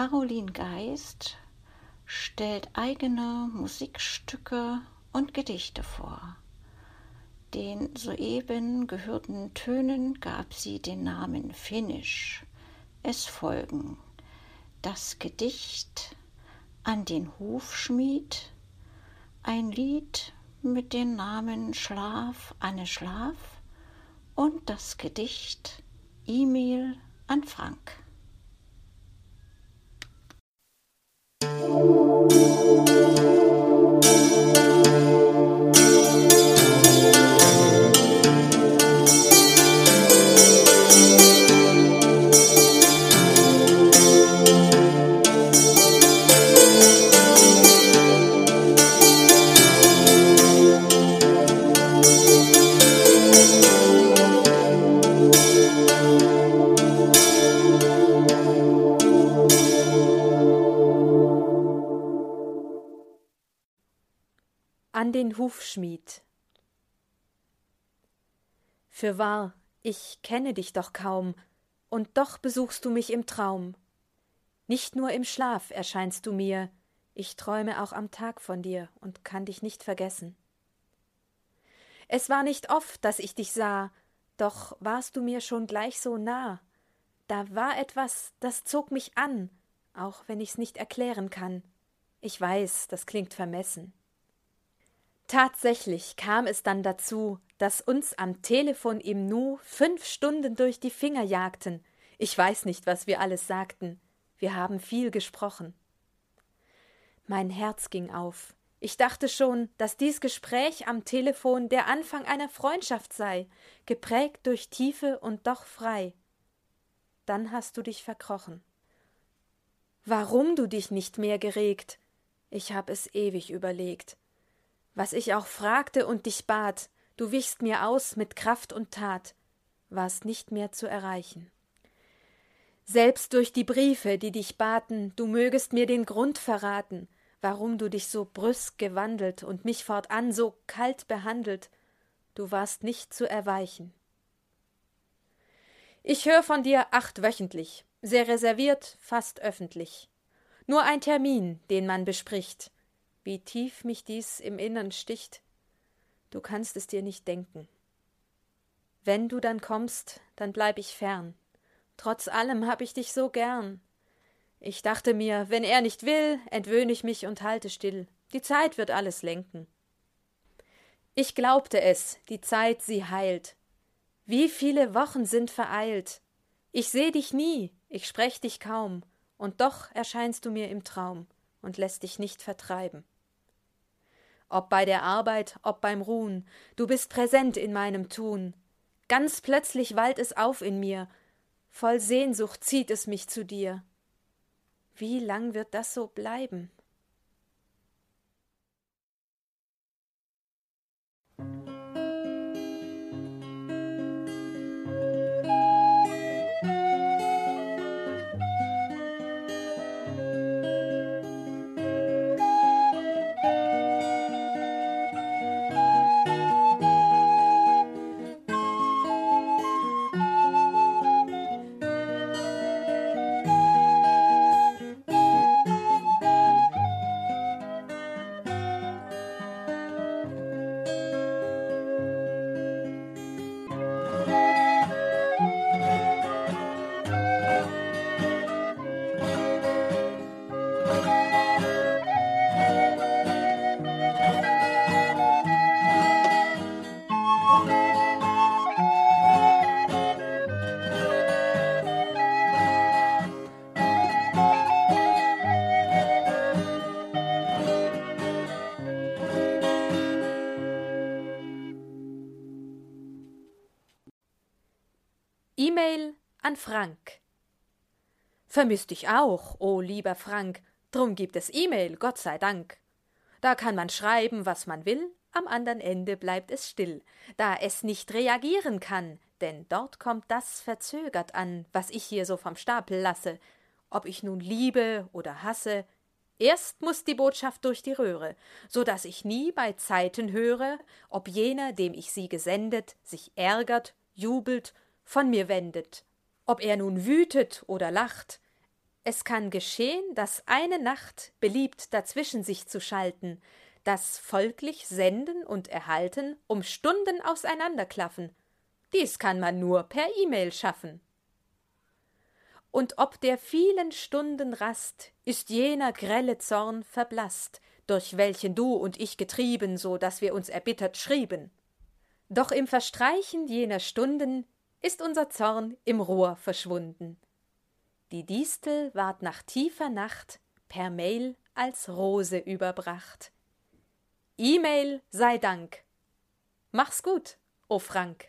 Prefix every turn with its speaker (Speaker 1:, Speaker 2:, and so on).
Speaker 1: Caroline Geist stellt eigene Musikstücke und Gedichte vor. Den soeben gehörten Tönen gab sie den Namen Finnisch. Es folgen das Gedicht an den Hufschmied, ein Lied mit den Namen Schlaf, Anne Schlaf und das Gedicht E-Mail an Frank.
Speaker 2: Música den Hufschmied. Fürwahr, ich kenne dich doch kaum, und doch besuchst du mich im Traum. Nicht nur im Schlaf erscheinst du mir, ich träume auch am Tag von dir und kann dich nicht vergessen. Es war nicht oft, dass ich dich sah, doch warst du mir schon gleich so nah. Da war etwas, das zog mich an, auch wenn ich's nicht erklären kann. Ich weiß, das klingt vermessen. Tatsächlich kam es dann dazu, dass uns am Telefon im Nu fünf Stunden durch die Finger jagten. Ich weiß nicht, was wir alles sagten. Wir haben viel gesprochen. Mein Herz ging auf. Ich dachte schon, dass dies Gespräch am Telefon der Anfang einer Freundschaft sei, geprägt durch Tiefe und doch frei. Dann hast du dich verkrochen. Warum du dich nicht mehr geregt? Ich hab es ewig überlegt was ich auch fragte und dich bat, du wichst mir aus mit Kraft und Tat, war's nicht mehr zu erreichen. Selbst durch die Briefe, die dich baten, du mögest mir den Grund verraten, warum du dich so brüsk gewandelt und mich fortan so kalt behandelt, du warst nicht zu erweichen. Ich hör von dir acht wöchentlich, sehr reserviert, fast öffentlich. Nur ein Termin, den man bespricht, wie tief mich dies im Innern sticht, du kannst es dir nicht denken. Wenn du dann kommst, dann bleib ich fern. Trotz allem hab ich dich so gern. Ich dachte mir, wenn er nicht will, entwöhn ich mich und halte still. Die Zeit wird alles lenken. Ich glaubte es, die Zeit sie heilt. Wie viele Wochen sind vereilt. Ich seh dich nie, ich sprech dich kaum, und doch erscheinst du mir im Traum und lässt dich nicht vertreiben. Ob bei der Arbeit, ob beim Ruhen, du bist präsent in meinem Tun. Ganz plötzlich wallt es auf in mir, voll Sehnsucht zieht es mich zu dir. Wie lang wird das so bleiben? E-Mail an Frank. Vermisst dich auch, o oh lieber Frank, drum gibt es E-Mail, Gott sei Dank. Da kann man schreiben, was man will, am andern Ende bleibt es still, da es nicht reagieren kann, denn dort kommt das verzögert an, was ich hier so vom Stapel lasse. Ob ich nun liebe oder hasse, erst muss die Botschaft durch die Röhre, so dass ich nie bei Zeiten höre, ob jener, dem ich sie gesendet, sich ärgert, jubelt von mir wendet. Ob er nun wütet oder lacht, Es kann geschehen, dass eine Nacht beliebt dazwischen sich zu schalten, das folglich Senden und Erhalten um Stunden auseinanderklaffen. Dies kann man nur per E-Mail schaffen. Und ob der vielen Stunden Rast ist jener grelle Zorn verblasst, durch welchen du und ich getrieben, so dass wir uns erbittert schrieben. Doch im Verstreichen jener Stunden ist unser Zorn im Rohr verschwunden. Die Distel ward nach tiefer Nacht per Mail als Rose überbracht. E-Mail sei Dank. Mach's gut, o Frank.